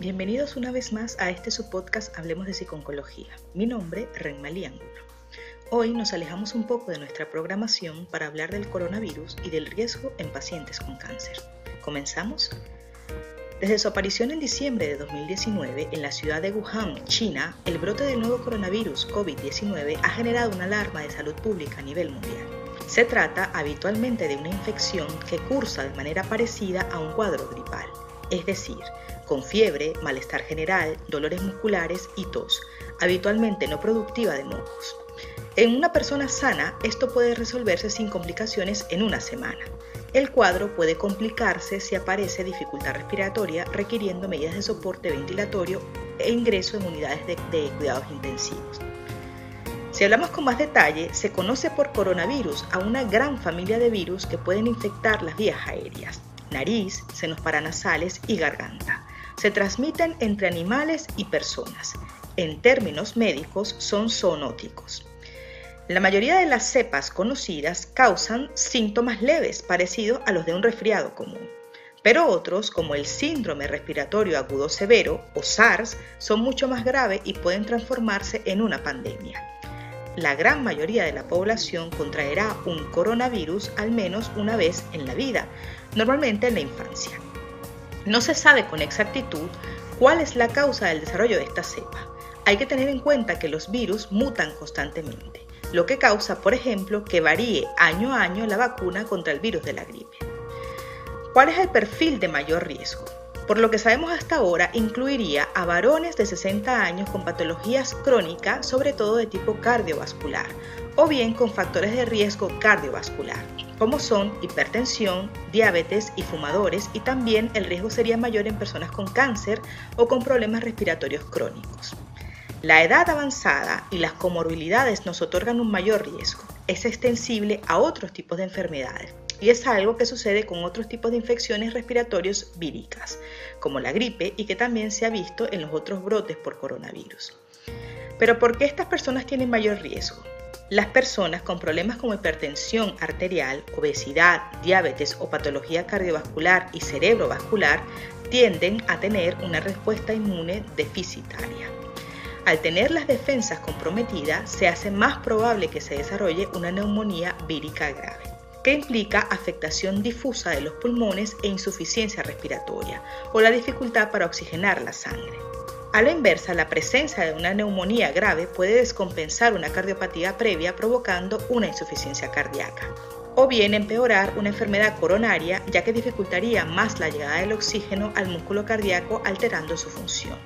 Bienvenidos una vez más a este su podcast Hablemos de Psiconcología. Mi nombre, Renmalí Ángulo. Hoy nos alejamos un poco de nuestra programación para hablar del coronavirus y del riesgo en pacientes con cáncer. ¿Comenzamos? Desde su aparición en diciembre de 2019 en la ciudad de Wuhan, China, el brote del nuevo coronavirus COVID-19 ha generado una alarma de salud pública a nivel mundial. Se trata habitualmente de una infección que cursa de manera parecida a un cuadro gripal, es decir, con fiebre, malestar general, dolores musculares y tos, habitualmente no productiva de mocos. En una persona sana, esto puede resolverse sin complicaciones en una semana. El cuadro puede complicarse si aparece dificultad respiratoria requiriendo medidas de soporte ventilatorio e ingreso en unidades de, de cuidados intensivos. Si hablamos con más detalle, se conoce por coronavirus a una gran familia de virus que pueden infectar las vías aéreas, nariz, senos paranasales y garganta se transmiten entre animales y personas. En términos médicos son zoonóticos. La mayoría de las cepas conocidas causan síntomas leves parecidos a los de un resfriado común, pero otros, como el síndrome respiratorio agudo severo o SARS, son mucho más graves y pueden transformarse en una pandemia. La gran mayoría de la población contraerá un coronavirus al menos una vez en la vida, normalmente en la infancia. No se sabe con exactitud cuál es la causa del desarrollo de esta cepa. Hay que tener en cuenta que los virus mutan constantemente, lo que causa, por ejemplo, que varíe año a año la vacuna contra el virus de la gripe. ¿Cuál es el perfil de mayor riesgo? Por lo que sabemos hasta ahora, incluiría a varones de 60 años con patologías crónicas, sobre todo de tipo cardiovascular, o bien con factores de riesgo cardiovascular como son hipertensión, diabetes y fumadores, y también el riesgo sería mayor en personas con cáncer o con problemas respiratorios crónicos. La edad avanzada y las comorbilidades nos otorgan un mayor riesgo. Es extensible a otros tipos de enfermedades y es algo que sucede con otros tipos de infecciones respiratorias víricas, como la gripe y que también se ha visto en los otros brotes por coronavirus. Pero ¿por qué estas personas tienen mayor riesgo? Las personas con problemas como hipertensión arterial, obesidad, diabetes o patología cardiovascular y cerebrovascular tienden a tener una respuesta inmune deficitaria. Al tener las defensas comprometidas, se hace más probable que se desarrolle una neumonía vírica grave, que implica afectación difusa de los pulmones e insuficiencia respiratoria o la dificultad para oxigenar la sangre. A la inversa, la presencia de una neumonía grave puede descompensar una cardiopatía previa provocando una insuficiencia cardíaca o bien empeorar una enfermedad coronaria ya que dificultaría más la llegada del oxígeno al músculo cardíaco alterando su función.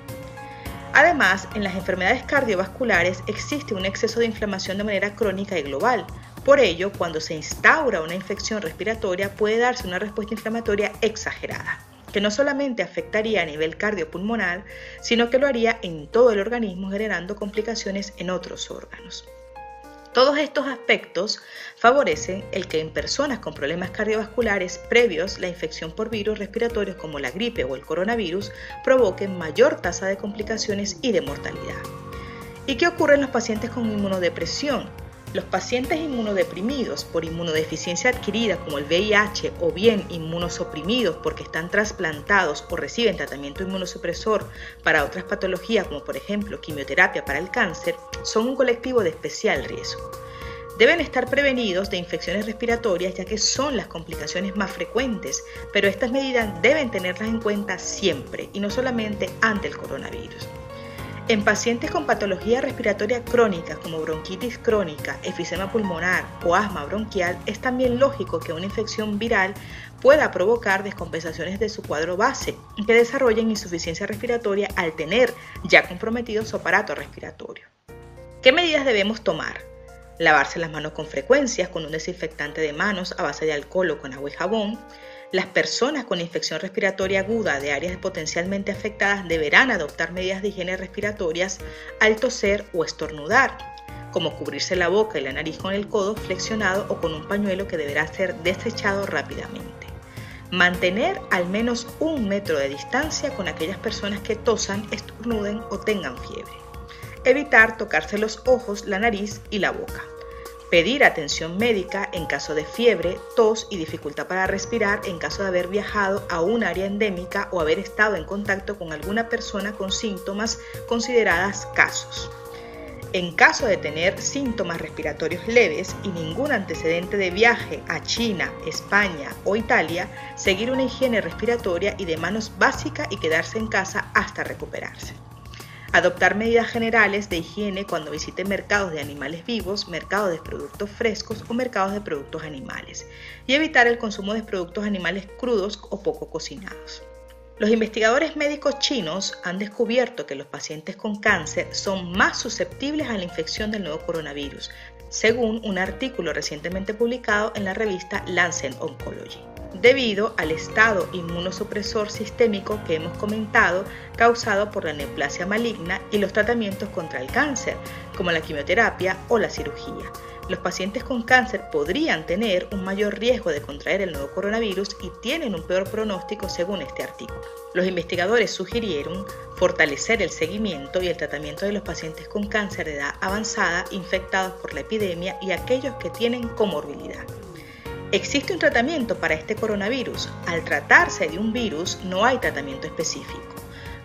Además, en las enfermedades cardiovasculares existe un exceso de inflamación de manera crónica y global. Por ello, cuando se instaura una infección respiratoria puede darse una respuesta inflamatoria exagerada que no solamente afectaría a nivel cardiopulmonar, sino que lo haría en todo el organismo generando complicaciones en otros órganos. Todos estos aspectos favorecen el que en personas con problemas cardiovasculares previos la infección por virus respiratorios como la gripe o el coronavirus provoquen mayor tasa de complicaciones y de mortalidad. ¿Y qué ocurre en los pacientes con inmunodepresión? Los pacientes inmunodeprimidos por inmunodeficiencia adquirida como el VIH o bien inmunosuprimidos porque están trasplantados o reciben tratamiento inmunosupresor para otras patologías como por ejemplo quimioterapia para el cáncer son un colectivo de especial riesgo. Deben estar prevenidos de infecciones respiratorias ya que son las complicaciones más frecuentes, pero estas medidas deben tenerlas en cuenta siempre y no solamente ante el coronavirus. En pacientes con patología respiratoria crónica como bronquitis crónica, efisema pulmonar o asma bronquial, es también lógico que una infección viral pueda provocar descompensaciones de su cuadro base que desarrollen insuficiencia respiratoria al tener ya comprometido su aparato respiratorio. ¿Qué medidas debemos tomar? Lavarse las manos con frecuencia con un desinfectante de manos a base de alcohol o con agua y jabón, las personas con infección respiratoria aguda de áreas potencialmente afectadas deberán adoptar medidas de higiene respiratorias al toser o estornudar, como cubrirse la boca y la nariz con el codo flexionado o con un pañuelo que deberá ser desechado rápidamente. Mantener al menos un metro de distancia con aquellas personas que tosan, estornuden o tengan fiebre. Evitar tocarse los ojos, la nariz y la boca pedir atención médica en caso de fiebre, tos y dificultad para respirar en caso de haber viajado a un área endémica o haber estado en contacto con alguna persona con síntomas consideradas casos. En caso de tener síntomas respiratorios leves y ningún antecedente de viaje a China, España o Italia, seguir una higiene respiratoria y de manos básica y quedarse en casa hasta recuperarse. Adoptar medidas generales de higiene cuando visite mercados de animales vivos, mercados de productos frescos o mercados de productos animales. Y evitar el consumo de productos animales crudos o poco cocinados. Los investigadores médicos chinos han descubierto que los pacientes con cáncer son más susceptibles a la infección del nuevo coronavirus, según un artículo recientemente publicado en la revista Lancet Oncology debido al estado inmunosupresor sistémico que hemos comentado causado por la neoplasia maligna y los tratamientos contra el cáncer, como la quimioterapia o la cirugía. Los pacientes con cáncer podrían tener un mayor riesgo de contraer el nuevo coronavirus y tienen un peor pronóstico según este artículo. Los investigadores sugirieron fortalecer el seguimiento y el tratamiento de los pacientes con cáncer de edad avanzada infectados por la epidemia y aquellos que tienen comorbilidad. Existe un tratamiento para este coronavirus. Al tratarse de un virus no hay tratamiento específico.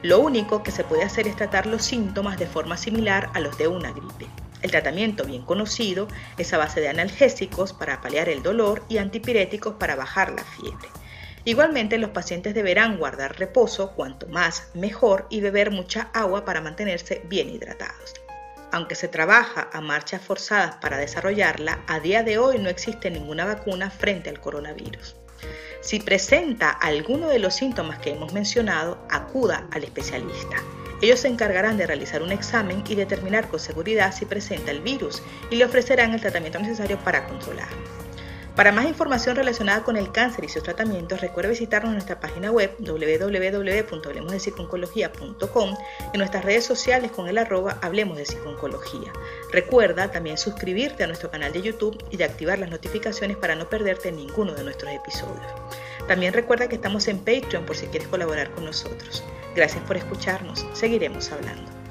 Lo único que se puede hacer es tratar los síntomas de forma similar a los de una gripe. El tratamiento bien conocido es a base de analgésicos para paliar el dolor y antipiréticos para bajar la fiebre. Igualmente los pacientes deberán guardar reposo cuanto más mejor y beber mucha agua para mantenerse bien hidratados. Aunque se trabaja a marchas forzadas para desarrollarla, a día de hoy no existe ninguna vacuna frente al coronavirus. Si presenta alguno de los síntomas que hemos mencionado, acuda al especialista. Ellos se encargarán de realizar un examen y determinar con seguridad si presenta el virus y le ofrecerán el tratamiento necesario para controlarlo. Para más información relacionada con el cáncer y sus tratamientos, recuerda visitarnos en nuestra página web www.hablemosdepsiconcología.com en nuestras redes sociales con el arroba Hablemos de Psiconcología. Recuerda también suscribirte a nuestro canal de YouTube y de activar las notificaciones para no perderte ninguno de nuestros episodios. También recuerda que estamos en Patreon por si quieres colaborar con nosotros. Gracias por escucharnos. Seguiremos hablando.